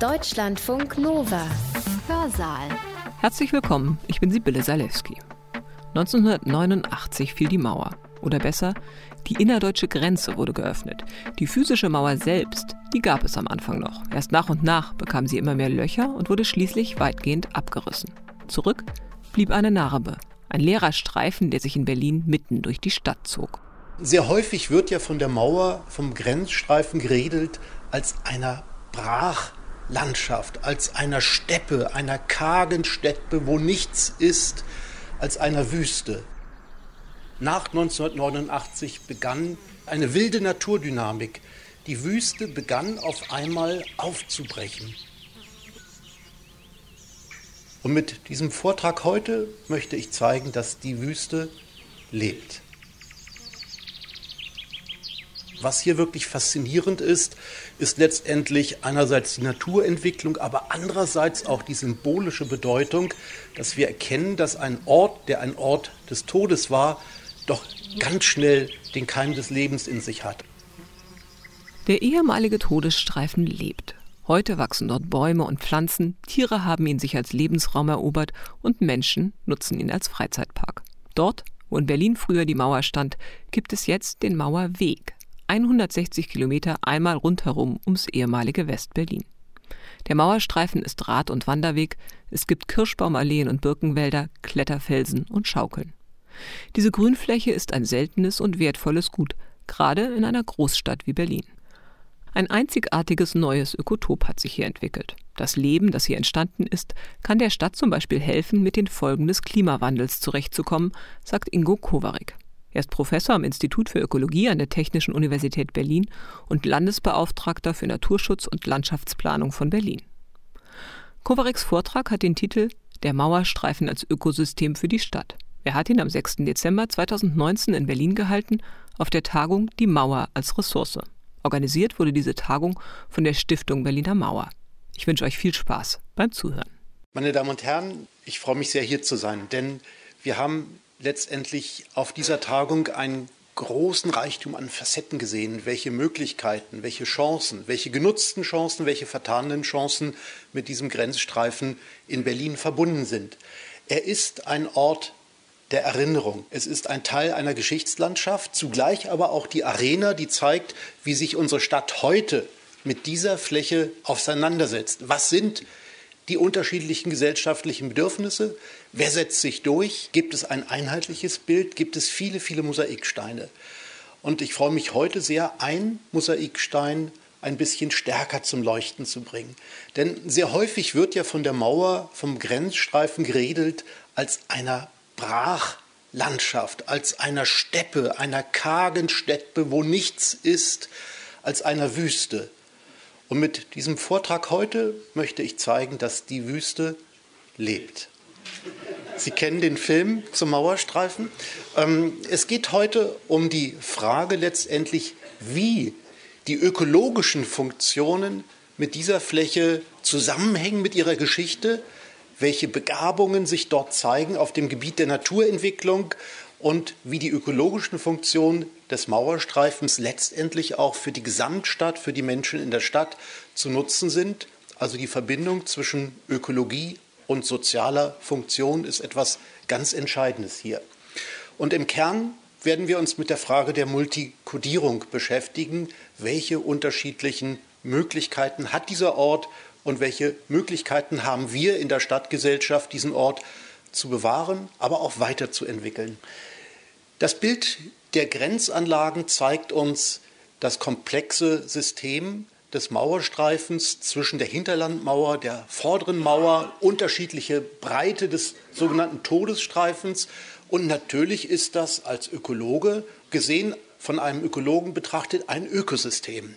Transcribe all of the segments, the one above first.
Deutschlandfunk Nova. Hörsaal. Herzlich willkommen, ich bin Sibylle Salewski. 1989 fiel die Mauer. Oder besser, die innerdeutsche Grenze wurde geöffnet. Die physische Mauer selbst, die gab es am Anfang noch. Erst nach und nach bekam sie immer mehr Löcher und wurde schließlich weitgehend abgerissen. Zurück blieb eine Narbe, ein leerer Streifen, der sich in Berlin mitten durch die Stadt zog. Sehr häufig wird ja von der Mauer, vom Grenzstreifen geredet als einer Brachlandschaft, als einer Steppe, einer kargen Steppe, wo nichts ist, als einer Wüste. Nach 1989 begann eine wilde Naturdynamik. Die Wüste begann auf einmal aufzubrechen. Und mit diesem Vortrag heute möchte ich zeigen, dass die Wüste lebt. Was hier wirklich faszinierend ist, ist letztendlich einerseits die Naturentwicklung, aber andererseits auch die symbolische Bedeutung, dass wir erkennen, dass ein Ort, der ein Ort des Todes war, doch ganz schnell den Keim des Lebens in sich hat. Der ehemalige Todesstreifen lebt. Heute wachsen dort Bäume und Pflanzen, Tiere haben ihn sich als Lebensraum erobert und Menschen nutzen ihn als Freizeitpark. Dort, wo in Berlin früher die Mauer stand, gibt es jetzt den Mauerweg, 160 Kilometer einmal rundherum ums ehemalige West-Berlin. Der Mauerstreifen ist Rad- und Wanderweg, es gibt Kirschbaumalleen und Birkenwälder, Kletterfelsen und Schaukeln. Diese Grünfläche ist ein seltenes und wertvolles Gut, gerade in einer Großstadt wie Berlin. Ein einzigartiges neues Ökotop hat sich hier entwickelt. Das Leben, das hier entstanden ist, kann der Stadt zum Beispiel helfen, mit den Folgen des Klimawandels zurechtzukommen, sagt Ingo Kowarek. Er ist Professor am Institut für Ökologie an der Technischen Universität Berlin und Landesbeauftragter für Naturschutz und Landschaftsplanung von Berlin. Kovareks Vortrag hat den Titel Der Mauerstreifen als Ökosystem für die Stadt. Er hat ihn am 6. Dezember 2019 in Berlin gehalten auf der Tagung Die Mauer als Ressource. Organisiert wurde diese Tagung von der Stiftung Berliner Mauer. Ich wünsche euch viel Spaß beim Zuhören. Meine Damen und Herren, ich freue mich sehr, hier zu sein, denn wir haben letztendlich auf dieser Tagung einen großen Reichtum an Facetten gesehen, welche Möglichkeiten, welche Chancen, welche genutzten Chancen, welche vertanen Chancen mit diesem Grenzstreifen in Berlin verbunden sind. Er ist ein Ort der Erinnerung. Es ist ein Teil einer Geschichtslandschaft, zugleich aber auch die Arena, die zeigt, wie sich unsere Stadt heute mit dieser Fläche auseinandersetzt. Was sind die unterschiedlichen gesellschaftlichen Bedürfnisse? Wer setzt sich durch? Gibt es ein einheitliches Bild? Gibt es viele, viele Mosaiksteine? Und ich freue mich heute sehr, ein Mosaikstein ein bisschen stärker zum Leuchten zu bringen. Denn sehr häufig wird ja von der Mauer, vom Grenzstreifen geredet als einer Brachlandschaft, als einer Steppe, einer kargen Steppe, wo nichts ist, als einer Wüste. Und mit diesem Vortrag heute möchte ich zeigen, dass die Wüste lebt. Sie kennen den Film zum Mauerstreifen. Ähm, es geht heute um die Frage letztendlich, wie die ökologischen Funktionen mit dieser Fläche zusammenhängen mit ihrer Geschichte, welche Begabungen sich dort zeigen auf dem Gebiet der Naturentwicklung und wie die ökologischen Funktionen des Mauerstreifens letztendlich auch für die Gesamtstadt, für die Menschen in der Stadt zu nutzen sind. Also die Verbindung zwischen Ökologie und sozialer Funktion ist etwas ganz Entscheidendes hier. Und im Kern werden wir uns mit der Frage der Multikodierung beschäftigen. Welche unterschiedlichen Möglichkeiten hat dieser Ort und welche Möglichkeiten haben wir in der Stadtgesellschaft, diesen Ort zu bewahren, aber auch weiterzuentwickeln? Das Bild der Grenzanlagen zeigt uns das komplexe System des Mauerstreifens zwischen der Hinterlandmauer, der vorderen Mauer, unterschiedliche Breite des sogenannten Todesstreifens. Und natürlich ist das als Ökologe gesehen, von einem Ökologen betrachtet, ein Ökosystem.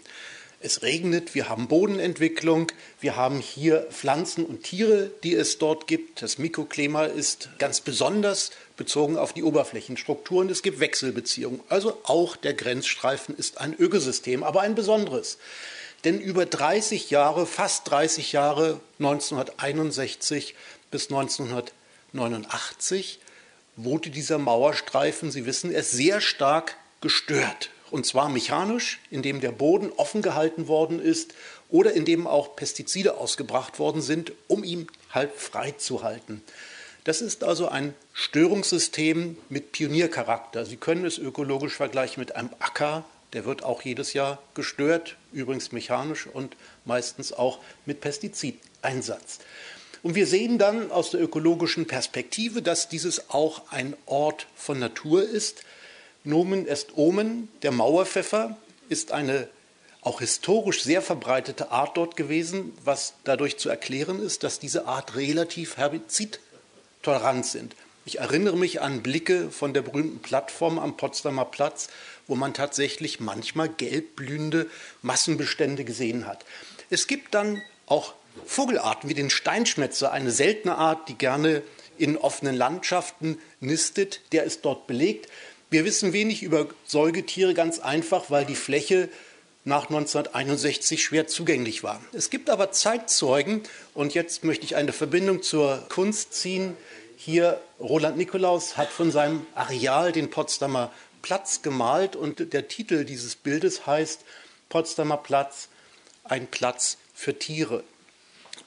Es regnet, wir haben Bodenentwicklung, wir haben hier Pflanzen und Tiere, die es dort gibt. Das Mikroklima ist ganz besonders bezogen auf die Oberflächenstrukturen. Es gibt Wechselbeziehungen. Also auch der Grenzstreifen ist ein Ökosystem, aber ein besonderes. Denn über 30 Jahre, fast 30 Jahre, 1961 bis 1989, wurde dieser Mauerstreifen, Sie wissen es, sehr stark gestört. Und zwar mechanisch, indem der Boden offen gehalten worden ist oder indem auch Pestizide ausgebracht worden sind, um ihn halt frei zu halten. Das ist also ein Störungssystem mit Pioniercharakter. Sie können es ökologisch vergleichen mit einem Acker, der wird auch jedes Jahr gestört, übrigens mechanisch und meistens auch mit Pestizideinsatz. Und wir sehen dann aus der ökologischen Perspektive, dass dieses auch ein Ort von Natur ist. Nomen est Omen, der Mauerpfeffer, ist eine auch historisch sehr verbreitete Art dort gewesen, was dadurch zu erklären ist, dass diese Art relativ herbizidtolerant sind. Ich erinnere mich an Blicke von der berühmten Plattform am Potsdamer Platz, wo man tatsächlich manchmal gelbblühende Massenbestände gesehen hat. Es gibt dann auch Vogelarten wie den Steinschmetzer, eine seltene Art, die gerne in offenen Landschaften nistet, der ist dort belegt. Wir wissen wenig über Säugetiere ganz einfach, weil die Fläche nach 1961 schwer zugänglich war. Es gibt aber Zeitzeugen, und jetzt möchte ich eine Verbindung zur Kunst ziehen. Hier Roland Nikolaus hat von seinem Areal den Potsdamer Platz gemalt und der Titel dieses Bildes heißt Potsdamer Platz, ein Platz für Tiere.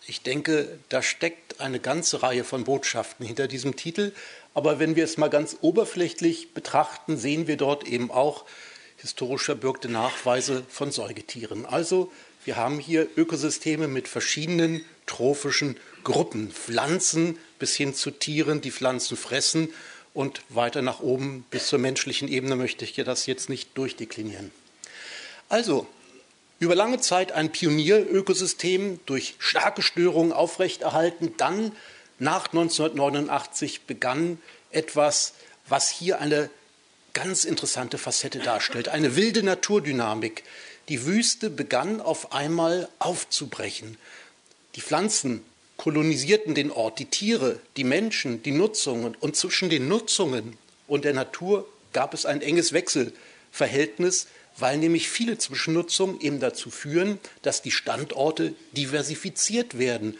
Ich denke, da steckt eine ganze Reihe von Botschaften hinter diesem Titel. Aber wenn wir es mal ganz oberflächlich betrachten, sehen wir dort eben auch historisch verbürgte Nachweise von Säugetieren. Also wir haben hier Ökosysteme mit verschiedenen trophischen Gruppen, Pflanzen bis hin zu Tieren, die Pflanzen fressen und weiter nach oben bis zur menschlichen Ebene möchte ich das jetzt nicht durchdeklinieren. Also, über lange Zeit ein Pionierökosystem durch starke Störungen aufrechterhalten, dann nach 1989 begann etwas, was hier eine ganz interessante Facette darstellt. Eine wilde Naturdynamik. Die Wüste begann auf einmal aufzubrechen. Die Pflanzen kolonisierten den Ort, die Tiere, die Menschen, die Nutzungen. Und zwischen den Nutzungen und der Natur gab es ein enges Wechselverhältnis, weil nämlich viele Zwischennutzungen eben dazu führen, dass die Standorte diversifiziert werden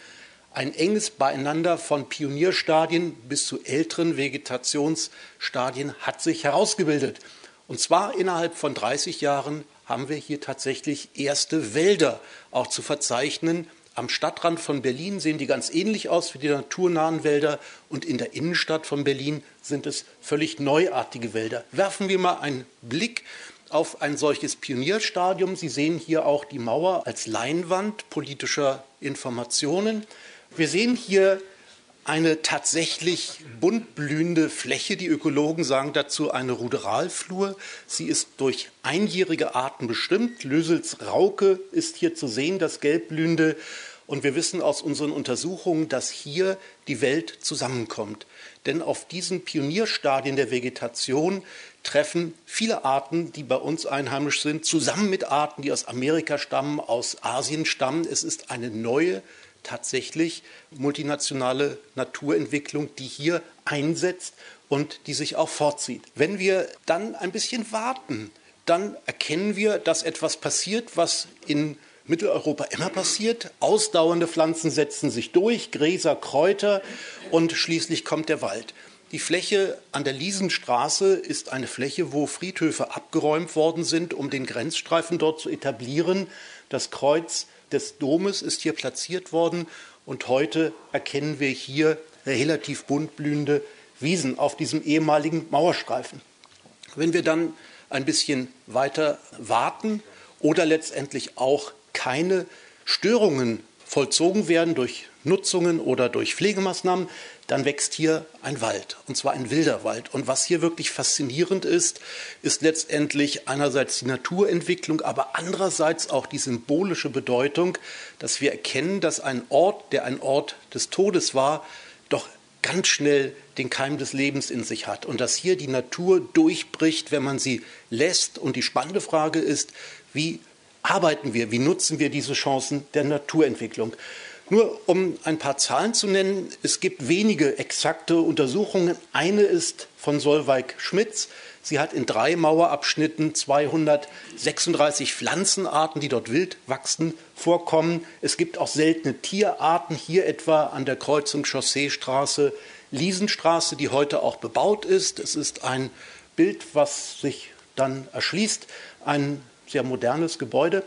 ein enges Beieinander von Pionierstadien bis zu älteren Vegetationsstadien hat sich herausgebildet. Und zwar innerhalb von 30 Jahren haben wir hier tatsächlich erste Wälder auch zu verzeichnen. Am Stadtrand von Berlin sehen die ganz ähnlich aus wie die naturnahen Wälder und in der Innenstadt von Berlin sind es völlig neuartige Wälder. Werfen wir mal einen Blick auf ein solches Pionierstadium. Sie sehen hier auch die Mauer als Leinwand politischer Informationen. Wir sehen hier eine tatsächlich bunt blühende Fläche. Die Ökologen sagen dazu eine Ruderalflur. Sie ist durch einjährige Arten bestimmt. Lösels Rauke ist hier zu sehen, das gelbblühende. Und wir wissen aus unseren Untersuchungen, dass hier die Welt zusammenkommt. Denn auf diesen Pionierstadien der Vegetation treffen viele Arten, die bei uns einheimisch sind, zusammen mit Arten, die aus Amerika stammen, aus Asien stammen. Es ist eine neue tatsächlich multinationale Naturentwicklung, die hier einsetzt und die sich auch fortzieht. Wenn wir dann ein bisschen warten, dann erkennen wir, dass etwas passiert, was in Mitteleuropa immer passiert. Ausdauernde Pflanzen setzen sich durch, Gräser, Kräuter und schließlich kommt der Wald. Die Fläche an der Liesenstraße ist eine Fläche, wo Friedhöfe abgeräumt worden sind, um den Grenzstreifen dort zu etablieren. Das Kreuz des Domes ist hier platziert worden und heute erkennen wir hier relativ bunt blühende Wiesen auf diesem ehemaligen Mauerstreifen. Wenn wir dann ein bisschen weiter warten oder letztendlich auch keine Störungen vollzogen werden durch Nutzungen oder durch Pflegemaßnahmen, dann wächst hier ein Wald, und zwar ein wilder Wald. Und was hier wirklich faszinierend ist, ist letztendlich einerseits die Naturentwicklung, aber andererseits auch die symbolische Bedeutung, dass wir erkennen, dass ein Ort, der ein Ort des Todes war, doch ganz schnell den Keim des Lebens in sich hat und dass hier die Natur durchbricht, wenn man sie lässt. Und die spannende Frage ist, wie arbeiten wir, wie nutzen wir diese Chancen der Naturentwicklung? Nur um ein paar Zahlen zu nennen, es gibt wenige exakte Untersuchungen. Eine ist von Solveig Schmitz. Sie hat in drei Mauerabschnitten 236 Pflanzenarten, die dort wild wachsen, vorkommen. Es gibt auch seltene Tierarten, hier etwa an der Kreuzung Chausseestraße, Liesenstraße, die heute auch bebaut ist. Es ist ein Bild, was sich dann erschließt. Ein sehr modernes Gebäude.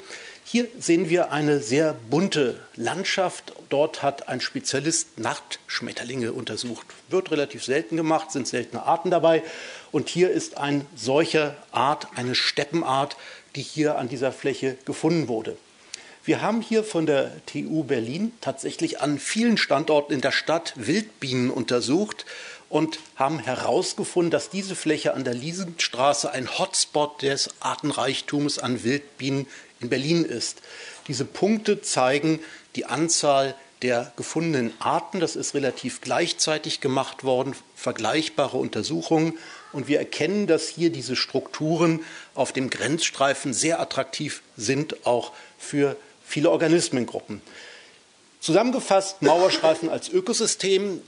Hier sehen wir eine sehr bunte Landschaft. Dort hat ein Spezialist Nachtschmetterlinge untersucht. Wird relativ selten gemacht, sind seltene Arten dabei. Und hier ist ein solcher Art, eine Steppenart, die hier an dieser Fläche gefunden wurde. Wir haben hier von der TU Berlin tatsächlich an vielen Standorten in der Stadt Wildbienen untersucht und haben herausgefunden, dass diese Fläche an der Liesenstraße ein Hotspot des Artenreichtums an Wildbienen in Berlin ist. Diese Punkte zeigen die Anzahl der gefundenen Arten. Das ist relativ gleichzeitig gemacht worden, vergleichbare Untersuchungen. Und wir erkennen, dass hier diese Strukturen auf dem Grenzstreifen sehr attraktiv sind, auch für viele Organismengruppen. Zusammengefasst, Mauerstreifen als Ökosystem,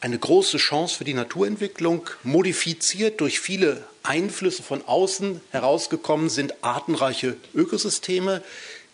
eine große Chance für die Naturentwicklung, modifiziert durch viele Einflüsse von außen herausgekommen sind artenreiche Ökosysteme,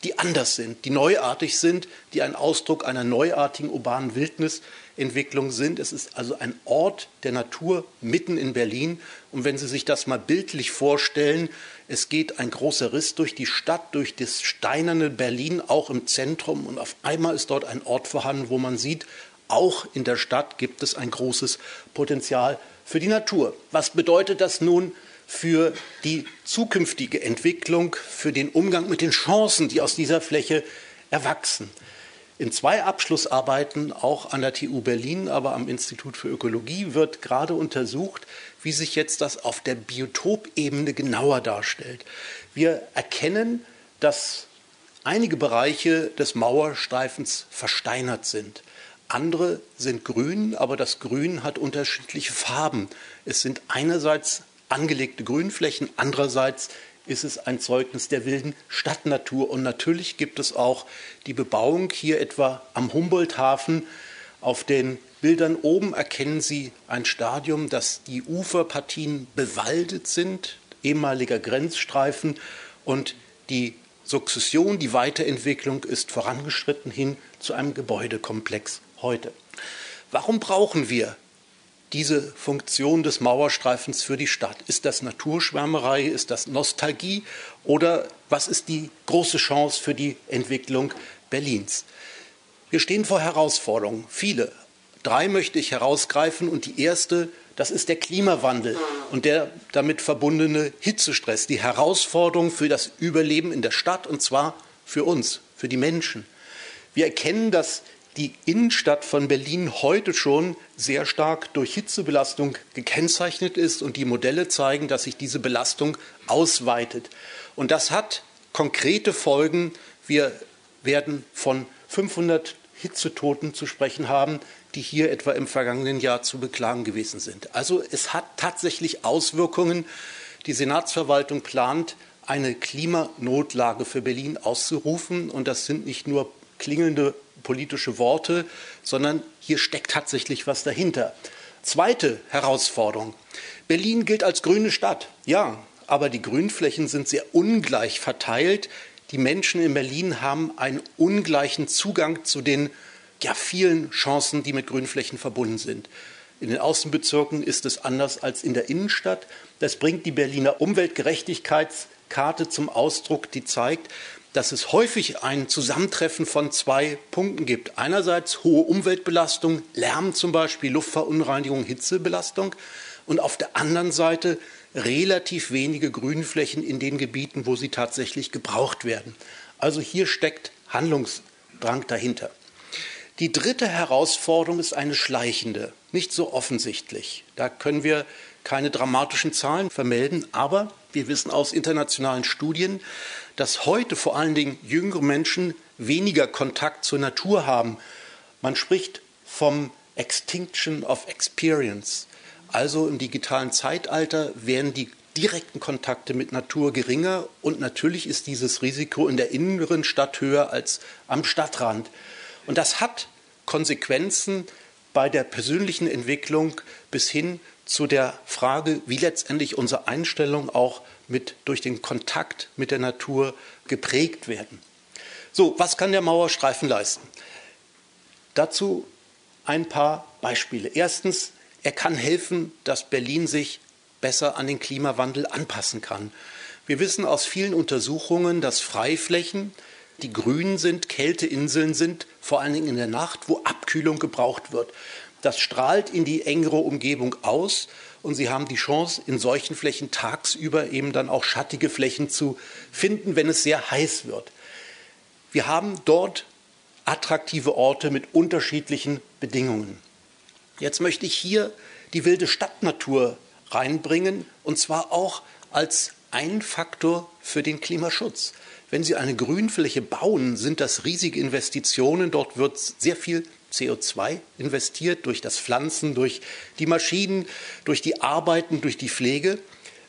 die anders sind, die neuartig sind, die ein Ausdruck einer neuartigen urbanen Wildnisentwicklung sind. Es ist also ein Ort der Natur mitten in Berlin. Und wenn Sie sich das mal bildlich vorstellen, es geht ein großer Riss durch die Stadt, durch das steinerne Berlin, auch im Zentrum. Und auf einmal ist dort ein Ort vorhanden, wo man sieht, auch in der Stadt gibt es ein großes Potenzial für die Natur. Was bedeutet das nun für die zukünftige Entwicklung, für den Umgang mit den Chancen, die aus dieser Fläche erwachsen? In zwei Abschlussarbeiten, auch an der TU Berlin, aber am Institut für Ökologie, wird gerade untersucht, wie sich jetzt das auf der Biotopebene genauer darstellt. Wir erkennen, dass einige Bereiche des Mauerstreifens versteinert sind. Andere sind grün, aber das Grün hat unterschiedliche Farben. Es sind einerseits angelegte Grünflächen, andererseits ist es ein Zeugnis der wilden Stadtnatur. Und natürlich gibt es auch die Bebauung hier etwa am Humboldthafen. Auf den Bildern oben erkennen Sie ein Stadium, dass die Uferpartien bewaldet sind, ehemaliger Grenzstreifen und die Sukzession, die Weiterentwicklung ist vorangeschritten hin zu einem Gebäudekomplex heute. Warum brauchen wir diese Funktion des Mauerstreifens für die Stadt? Ist das Naturschwärmerei? Ist das Nostalgie? Oder was ist die große Chance für die Entwicklung Berlins? Wir stehen vor Herausforderungen, viele. Drei möchte ich herausgreifen und die erste, das ist der Klimawandel und der damit verbundene Hitzestress, die Herausforderung für das Überleben in der Stadt und zwar für uns, für die Menschen. Wir erkennen, dass die Innenstadt von Berlin heute schon sehr stark durch Hitzebelastung gekennzeichnet ist und die Modelle zeigen, dass sich diese Belastung ausweitet. Und das hat konkrete Folgen. Wir werden von 500 Hitzetoten zu sprechen haben, die hier etwa im vergangenen Jahr zu beklagen gewesen sind. Also es hat tatsächlich Auswirkungen. Die Senatsverwaltung plant, eine Klimanotlage für Berlin auszurufen. Und das sind nicht nur klingelnde politische Worte, sondern hier steckt tatsächlich was dahinter. Zweite Herausforderung. Berlin gilt als grüne Stadt. Ja, aber die Grünflächen sind sehr ungleich verteilt. Die Menschen in Berlin haben einen ungleichen Zugang zu den ja, vielen Chancen, die mit Grünflächen verbunden sind. In den Außenbezirken ist es anders als in der Innenstadt. Das bringt die Berliner Umweltgerechtigkeitskarte zum Ausdruck, die zeigt, dass es häufig ein Zusammentreffen von zwei Punkten gibt. Einerseits hohe Umweltbelastung, Lärm zum Beispiel, Luftverunreinigung, Hitzebelastung und auf der anderen Seite relativ wenige Grünflächen in den Gebieten, wo sie tatsächlich gebraucht werden. Also hier steckt Handlungsdrang dahinter. Die dritte Herausforderung ist eine schleichende, nicht so offensichtlich. Da können wir keine dramatischen Zahlen vermelden, aber wir wissen aus internationalen Studien, dass heute vor allen Dingen jüngere Menschen weniger Kontakt zur Natur haben. Man spricht vom Extinction of Experience. Also im digitalen Zeitalter werden die direkten Kontakte mit Natur geringer und natürlich ist dieses Risiko in der inneren Stadt höher als am Stadtrand. Und das hat Konsequenzen bei der persönlichen Entwicklung bis hin zu der Frage, wie letztendlich unsere Einstellung auch mit, durch den Kontakt mit der Natur geprägt werden. So, was kann der Mauerstreifen leisten? Dazu ein paar Beispiele. Erstens, er kann helfen, dass Berlin sich besser an den Klimawandel anpassen kann. Wir wissen aus vielen Untersuchungen, dass Freiflächen, die grün sind, Kälteinseln sind, vor allen Dingen in der Nacht, wo Abkühlung gebraucht wird. Das strahlt in die engere Umgebung aus und Sie haben die Chance, in solchen Flächen tagsüber eben dann auch schattige Flächen zu finden, wenn es sehr heiß wird. Wir haben dort attraktive Orte mit unterschiedlichen Bedingungen. Jetzt möchte ich hier die wilde Stadtnatur reinbringen und zwar auch als ein Faktor für den Klimaschutz. Wenn Sie eine Grünfläche bauen, sind das riesige Investitionen. Dort wird sehr viel CO2 investiert durch das Pflanzen, durch die Maschinen, durch die Arbeiten, durch die Pflege.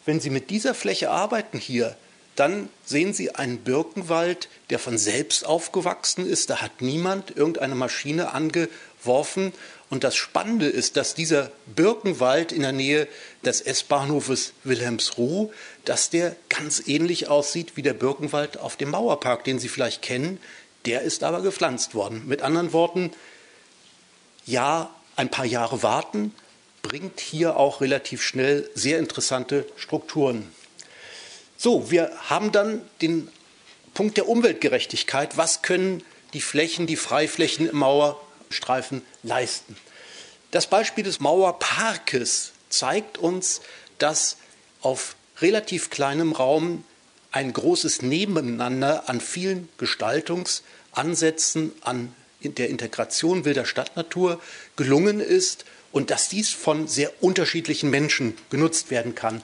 Wenn Sie mit dieser Fläche arbeiten hier, dann sehen Sie einen Birkenwald, der von selbst aufgewachsen ist. Da hat niemand irgendeine Maschine angeworfen. Und das Spannende ist, dass dieser Birkenwald in der Nähe des S-Bahnhofes Wilhelmsruh, dass der ganz ähnlich aussieht wie der Birkenwald auf dem Mauerpark, den Sie vielleicht kennen. Der ist aber gepflanzt worden. Mit anderen Worten, ja, ein paar Jahre warten bringt hier auch relativ schnell sehr interessante Strukturen. So, wir haben dann den Punkt der Umweltgerechtigkeit. Was können die Flächen, die Freiflächen im Mauerstreifen leisten? Das Beispiel des Mauerparkes zeigt uns, dass auf relativ kleinem Raum ein großes Nebeneinander an vielen Gestaltungsansätzen, an der Integration wilder Stadtnatur gelungen ist und dass dies von sehr unterschiedlichen Menschen genutzt werden kann.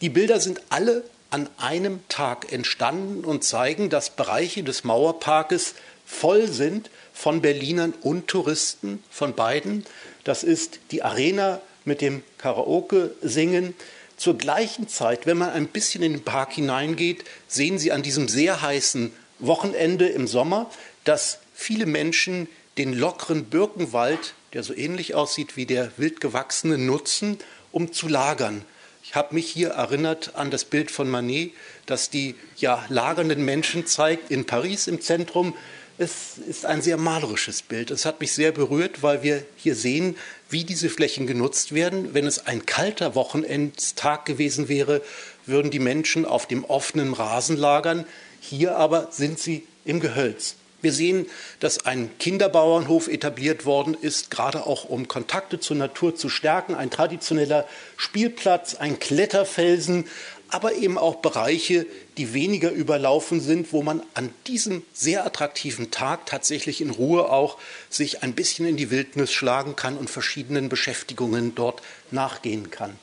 Die Bilder sind alle an einem Tag entstanden und zeigen, dass Bereiche des Mauerparkes voll sind von Berlinern und Touristen, von beiden. Das ist die Arena mit dem Karaoke-Singen. Zur gleichen Zeit, wenn man ein bisschen in den Park hineingeht, sehen Sie an diesem sehr heißen Wochenende im Sommer, dass viele Menschen den lockeren Birkenwald, der so ähnlich aussieht wie der wildgewachsene, nutzen, um zu lagern. Ich habe mich hier erinnert an das Bild von Manet, das die ja, lagernden Menschen zeigt in Paris im Zentrum. Es ist ein sehr malerisches Bild. Es hat mich sehr berührt, weil wir hier sehen, wie diese Flächen genutzt werden. Wenn es ein kalter Wochenendstag gewesen wäre, würden die Menschen auf dem offenen Rasen lagern. Hier aber sind sie im Gehölz. Wir sehen, dass ein Kinderbauernhof etabliert worden ist, gerade auch um Kontakte zur Natur zu stärken, ein traditioneller Spielplatz, ein Kletterfelsen, aber eben auch Bereiche, die weniger überlaufen sind, wo man an diesem sehr attraktiven Tag tatsächlich in Ruhe auch sich ein bisschen in die Wildnis schlagen kann und verschiedenen Beschäftigungen dort nachgehen kann.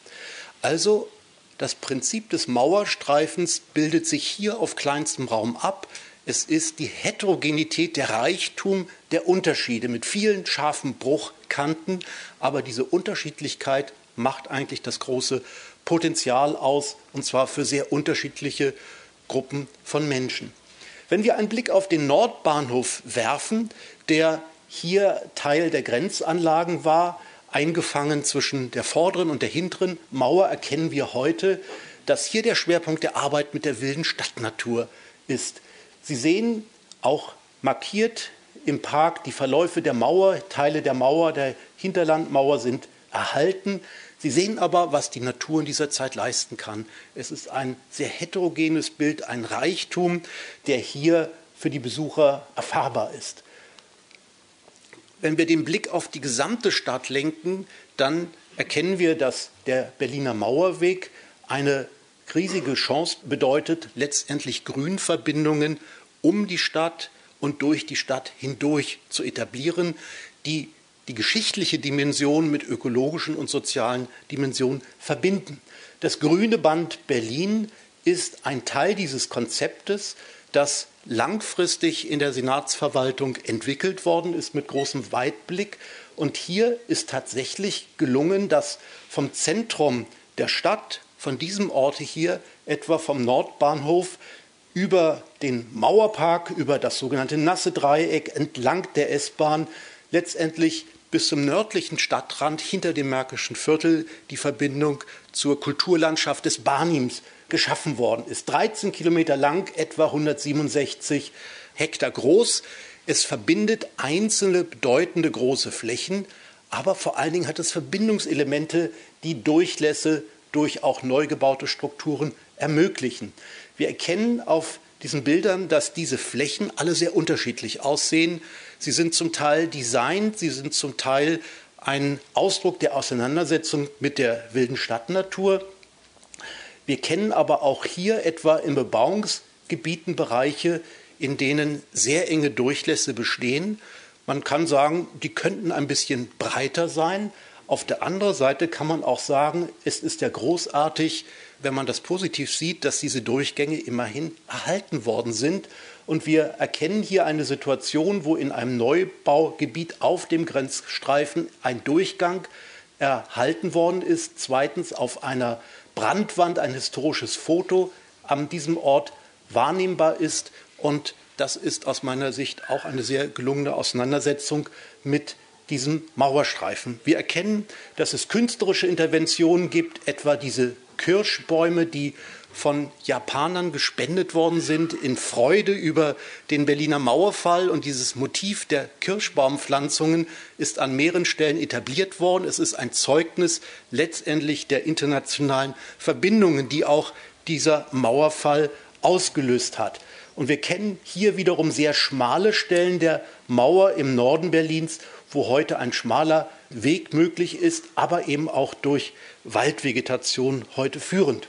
Also das Prinzip des Mauerstreifens bildet sich hier auf kleinstem Raum ab. Es ist die Heterogenität, der Reichtum der Unterschiede mit vielen scharfen Bruchkanten, aber diese Unterschiedlichkeit macht eigentlich das große Potenzial aus, und zwar für sehr unterschiedliche Gruppen von Menschen. Wenn wir einen Blick auf den Nordbahnhof werfen, der hier Teil der Grenzanlagen war, eingefangen zwischen der vorderen und der hinteren Mauer, erkennen wir heute, dass hier der Schwerpunkt der Arbeit mit der wilden Stadtnatur ist. Sie sehen auch markiert im Park die Verläufe der Mauer, Teile der Mauer, der Hinterlandmauer sind erhalten. Sie sehen aber, was die Natur in dieser Zeit leisten kann. Es ist ein sehr heterogenes Bild, ein Reichtum, der hier für die Besucher erfahrbar ist. Wenn wir den Blick auf die gesamte Stadt lenken, dann erkennen wir, dass der Berliner Mauerweg eine riesige Chance bedeutet, letztendlich Grünverbindungen um die Stadt und durch die Stadt hindurch zu etablieren, die die geschichtliche Dimension mit ökologischen und sozialen Dimensionen verbinden. Das Grüne Band Berlin ist ein Teil dieses Konzeptes, das langfristig in der Senatsverwaltung entwickelt worden ist mit großem Weitblick. Und hier ist tatsächlich gelungen, dass vom Zentrum der Stadt von diesem Ort hier, etwa vom Nordbahnhof, über den Mauerpark, über das sogenannte nasse Dreieck, entlang der S-Bahn, letztendlich bis zum nördlichen Stadtrand hinter dem Märkischen Viertel die Verbindung zur Kulturlandschaft des Barnims geschaffen worden ist. 13 Kilometer lang, etwa 167 Hektar groß. Es verbindet einzelne bedeutende große Flächen, aber vor allen Dingen hat es Verbindungselemente, die Durchlässe durch auch neu gebaute Strukturen ermöglichen. Wir erkennen auf diesen Bildern, dass diese Flächen alle sehr unterschiedlich aussehen. Sie sind zum Teil designt, sie sind zum Teil ein Ausdruck der Auseinandersetzung mit der wilden Stadtnatur. Wir kennen aber auch hier etwa in Bebauungsgebieten Bereiche, in denen sehr enge Durchlässe bestehen. Man kann sagen, die könnten ein bisschen breiter sein. Auf der anderen Seite kann man auch sagen, es ist ja großartig, wenn man das positiv sieht, dass diese Durchgänge immerhin erhalten worden sind. Und wir erkennen hier eine Situation, wo in einem Neubaugebiet auf dem Grenzstreifen ein Durchgang erhalten worden ist. Zweitens auf einer Brandwand ein historisches Foto an diesem Ort wahrnehmbar ist. Und das ist aus meiner Sicht auch eine sehr gelungene Auseinandersetzung mit diesem Mauerstreifen. Wir erkennen, dass es künstlerische Interventionen gibt, etwa diese Kirschbäume, die von Japanern gespendet worden sind in Freude über den Berliner Mauerfall. Und dieses Motiv der Kirschbaumpflanzungen ist an mehreren Stellen etabliert worden. Es ist ein Zeugnis letztendlich der internationalen Verbindungen, die auch dieser Mauerfall ausgelöst hat. Und wir kennen hier wiederum sehr schmale Stellen der Mauer im Norden Berlins, wo heute ein schmaler Weg möglich ist, aber eben auch durch Waldvegetation heute führend.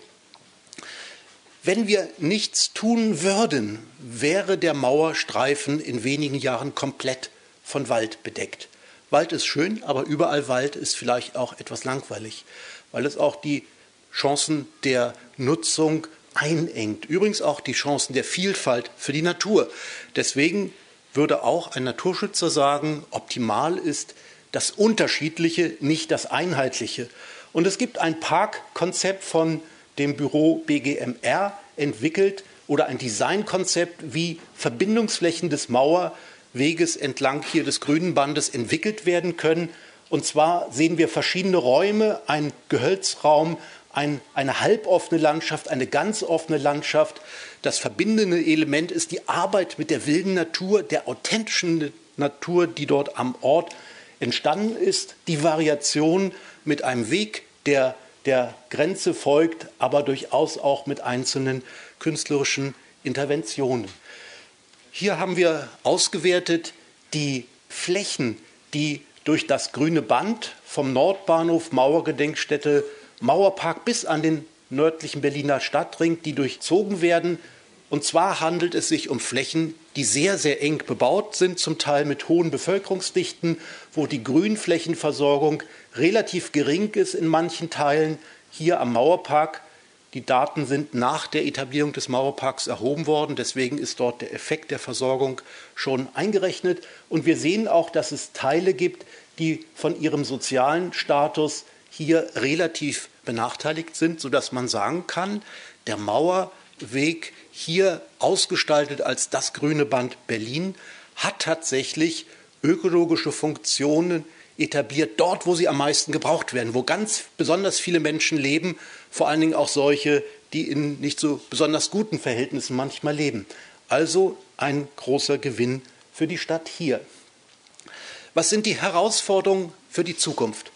Wenn wir nichts tun würden, wäre der Mauerstreifen in wenigen Jahren komplett von Wald bedeckt. Wald ist schön, aber überall Wald ist vielleicht auch etwas langweilig, weil es auch die Chancen der Nutzung einengt. Übrigens auch die Chancen der Vielfalt für die Natur. Deswegen würde auch ein Naturschützer sagen, optimal ist das Unterschiedliche, nicht das Einheitliche. Und es gibt ein Parkkonzept von dem Büro BGMR entwickelt oder ein Designkonzept, wie Verbindungsflächen des Mauerweges entlang hier des grünen Bandes entwickelt werden können. Und zwar sehen wir verschiedene Räume, ein Gehölzraum, ein, eine halboffene Landschaft, eine ganz offene Landschaft. Das verbindende Element ist die Arbeit mit der wilden Natur, der authentischen Natur, die dort am Ort entstanden ist. Die Variation mit einem Weg, der der Grenze folgt, aber durchaus auch mit einzelnen künstlerischen Interventionen. Hier haben wir ausgewertet die Flächen, die durch das grüne Band vom Nordbahnhof Mauergedenkstätte Mauerpark bis an den nördlichen Berliner Stadtring, die durchzogen werden. Und zwar handelt es sich um Flächen, die sehr, sehr eng bebaut sind, zum Teil mit hohen Bevölkerungsdichten, wo die Grünflächenversorgung relativ gering ist in manchen Teilen. Hier am Mauerpark, die Daten sind nach der Etablierung des Mauerparks erhoben worden, deswegen ist dort der Effekt der Versorgung schon eingerechnet. Und wir sehen auch, dass es Teile gibt, die von ihrem sozialen Status hier relativ benachteiligt sind, sodass man sagen kann, der Mauerweg hier ausgestaltet als das grüne Band Berlin hat tatsächlich ökologische Funktionen etabliert, dort, wo sie am meisten gebraucht werden, wo ganz besonders viele Menschen leben, vor allen Dingen auch solche, die in nicht so besonders guten Verhältnissen manchmal leben. Also ein großer Gewinn für die Stadt hier. Was sind die Herausforderungen für die Zukunft?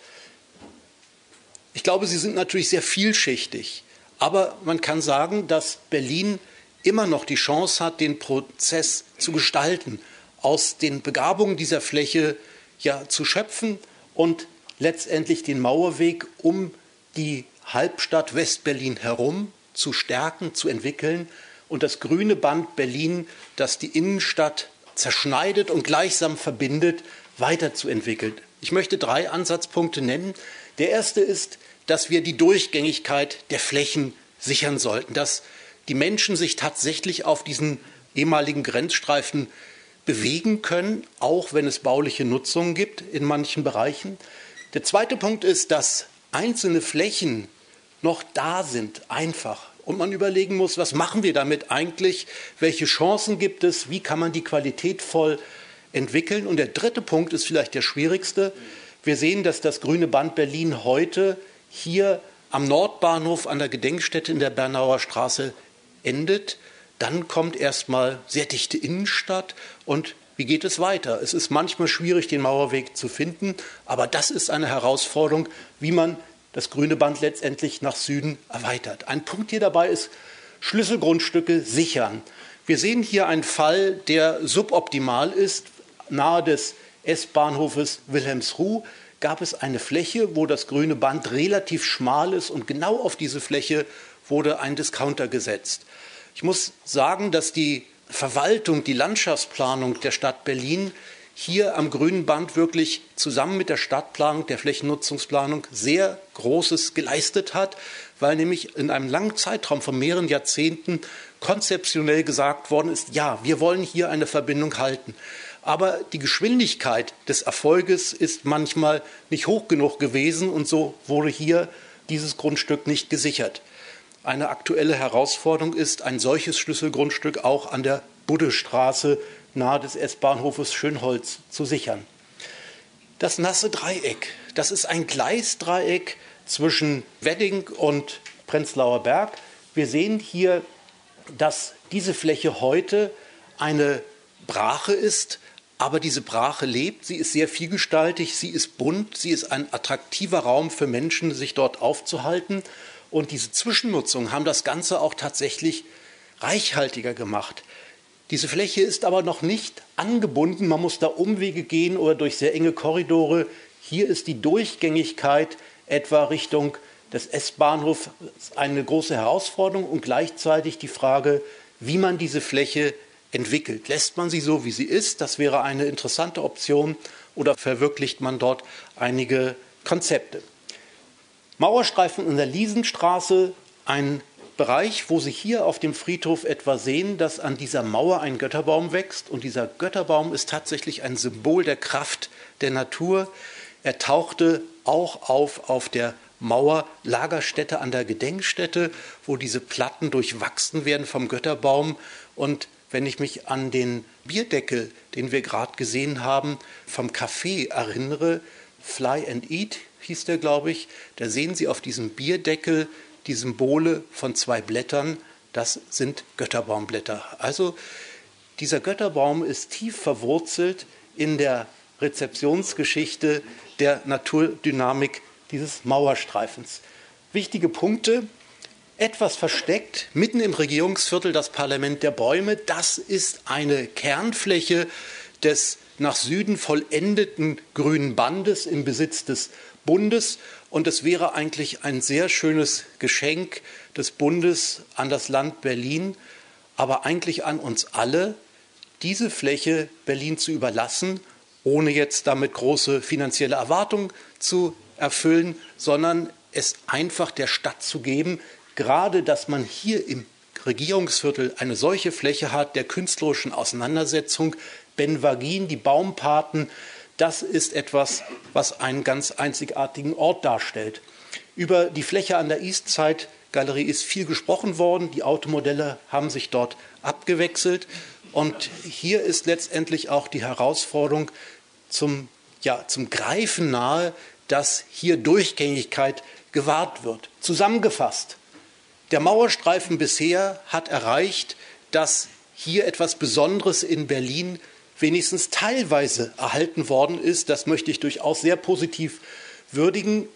Glaube, sie sind natürlich sehr vielschichtig. Aber man kann sagen, dass Berlin immer noch die Chance hat, den Prozess zu gestalten, aus den Begabungen dieser Fläche ja zu schöpfen und letztendlich den Mauerweg um die Halbstadt Westberlin herum zu stärken, zu entwickeln und das grüne Band Berlin, das die Innenstadt zerschneidet und gleichsam verbindet, weiterzuentwickeln. Ich möchte drei Ansatzpunkte nennen. Der erste ist, dass wir die Durchgängigkeit der Flächen sichern sollten, dass die Menschen sich tatsächlich auf diesen ehemaligen Grenzstreifen bewegen können, auch wenn es bauliche Nutzungen gibt in manchen Bereichen. Der zweite Punkt ist, dass einzelne Flächen noch da sind, einfach. Und man überlegen muss, was machen wir damit eigentlich? Welche Chancen gibt es? Wie kann man die qualitätvoll entwickeln? Und der dritte Punkt ist vielleicht der schwierigste. Wir sehen, dass das grüne Band Berlin heute hier am Nordbahnhof an der Gedenkstätte in der Bernauer Straße endet, dann kommt erstmal sehr dichte Innenstadt und wie geht es weiter? Es ist manchmal schwierig, den Mauerweg zu finden, aber das ist eine Herausforderung, wie man das grüne Band letztendlich nach Süden erweitert. Ein Punkt hier dabei ist Schlüsselgrundstücke sichern. Wir sehen hier einen Fall, der suboptimal ist. Nahe des S-Bahnhofes Wilhelmsruh gab es eine Fläche, wo das grüne Band relativ schmal ist und genau auf diese Fläche wurde ein Discounter gesetzt. Ich muss sagen, dass die Verwaltung, die Landschaftsplanung der Stadt Berlin hier am grünen Band wirklich zusammen mit der Stadtplanung, der Flächennutzungsplanung sehr Großes geleistet hat, weil nämlich in einem langen Zeitraum von mehreren Jahrzehnten konzeptionell gesagt worden ist, ja, wir wollen hier eine Verbindung halten. Aber die Geschwindigkeit des Erfolges ist manchmal nicht hoch genug gewesen und so wurde hier dieses Grundstück nicht gesichert. Eine aktuelle Herausforderung ist, ein solches Schlüsselgrundstück auch an der Buddestraße nahe des S-Bahnhofes Schönholz zu sichern. Das nasse Dreieck, das ist ein Gleisdreieck zwischen Wedding und Prenzlauer Berg. Wir sehen hier, dass diese Fläche heute eine Brache ist, aber diese Brache lebt, sie ist sehr vielgestaltig, sie ist bunt, sie ist ein attraktiver Raum für Menschen, sich dort aufzuhalten. Und diese Zwischennutzung haben das Ganze auch tatsächlich reichhaltiger gemacht. Diese Fläche ist aber noch nicht angebunden. Man muss da Umwege gehen oder durch sehr enge Korridore. Hier ist die Durchgängigkeit etwa Richtung des S-Bahnhofs eine große Herausforderung und gleichzeitig die Frage, wie man diese Fläche entwickelt. Lässt man sie so, wie sie ist? Das wäre eine interessante Option. Oder verwirklicht man dort einige Konzepte? Mauerstreifen in der Liesenstraße, ein Bereich, wo Sie hier auf dem Friedhof etwa sehen, dass an dieser Mauer ein Götterbaum wächst. Und dieser Götterbaum ist tatsächlich ein Symbol der Kraft der Natur. Er tauchte auch auf auf der Mauer Lagerstätte an der Gedenkstätte, wo diese Platten durchwachsen werden vom Götterbaum. Und wenn ich mich an den Bierdeckel, den wir gerade gesehen haben, vom Café erinnere, Fly and Eat hieß der, glaube ich, da sehen Sie auf diesem Bierdeckel die Symbole von zwei Blättern, das sind Götterbaumblätter. Also dieser Götterbaum ist tief verwurzelt in der Rezeptionsgeschichte der Naturdynamik dieses Mauerstreifens. Wichtige Punkte, etwas versteckt, mitten im Regierungsviertel das Parlament der Bäume. Das ist eine Kernfläche des nach Süden vollendeten grünen Bandes im Besitz des Bundes. Und es wäre eigentlich ein sehr schönes Geschenk des Bundes an das Land Berlin, aber eigentlich an uns alle, diese Fläche Berlin zu überlassen, ohne jetzt damit große finanzielle Erwartungen zu erfüllen, sondern es einfach der Stadt zu geben, gerade dass man hier im Regierungsviertel eine solche Fläche hat der künstlerischen Auseinandersetzung, Ben Vagin, die Baumpaten, das ist etwas, was einen ganz einzigartigen Ort darstellt. Über die Fläche an der Eastside Galerie ist viel gesprochen worden. Die Automodelle haben sich dort abgewechselt. Und hier ist letztendlich auch die Herausforderung zum, ja, zum Greifen nahe, dass hier Durchgängigkeit gewahrt wird. Zusammengefasst, der Mauerstreifen bisher hat erreicht, dass hier etwas Besonderes in Berlin wenigstens teilweise erhalten worden ist. Das möchte ich durchaus sehr positiv würdigen.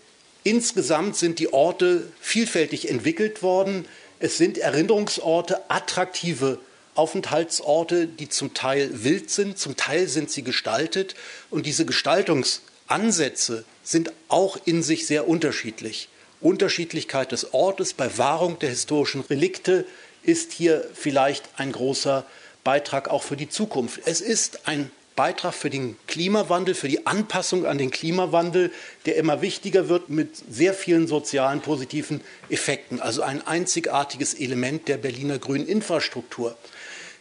Insgesamt sind die Orte vielfältig entwickelt worden. Es sind Erinnerungsorte, attraktive Aufenthaltsorte, die zum Teil wild sind, zum Teil sind sie gestaltet. Und diese Gestaltungsansätze sind auch in sich sehr unterschiedlich. Unterschiedlichkeit des Ortes bei Wahrung der historischen Relikte ist hier vielleicht ein großer Beitrag auch für die Zukunft. Es ist ein Beitrag für den Klimawandel, für die Anpassung an den Klimawandel, der immer wichtiger wird mit sehr vielen sozialen positiven Effekten. Also ein einzigartiges Element der Berliner grünen Infrastruktur.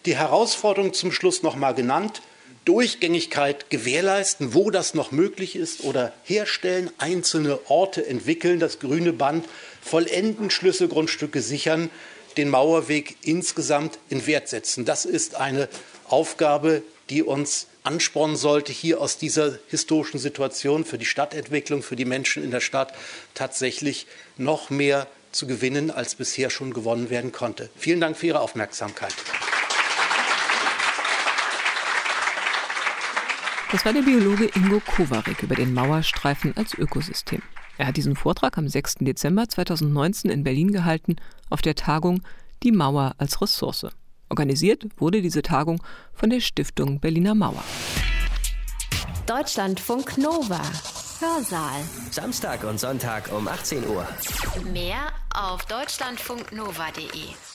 Die Herausforderung zum Schluss noch mal genannt. Durchgängigkeit gewährleisten, wo das noch möglich ist oder herstellen, einzelne Orte entwickeln, das grüne Band vollenden, Schlüsselgrundstücke sichern den Mauerweg insgesamt in Wert setzen. Das ist eine Aufgabe, die uns anspornen sollte, hier aus dieser historischen Situation für die Stadtentwicklung, für die Menschen in der Stadt tatsächlich noch mehr zu gewinnen, als bisher schon gewonnen werden konnte. Vielen Dank für Ihre Aufmerksamkeit. Das war der Biologe Ingo Kowarik über den Mauerstreifen als Ökosystem. Er hat diesen Vortrag am 6. Dezember 2019 in Berlin gehalten auf der Tagung Die Mauer als Ressource. Organisiert wurde diese Tagung von der Stiftung Berliner Mauer. Deutschlandfunk Nova. Hörsaal. Samstag und Sonntag um 18 Uhr. Mehr auf deutschlandfunknova.de.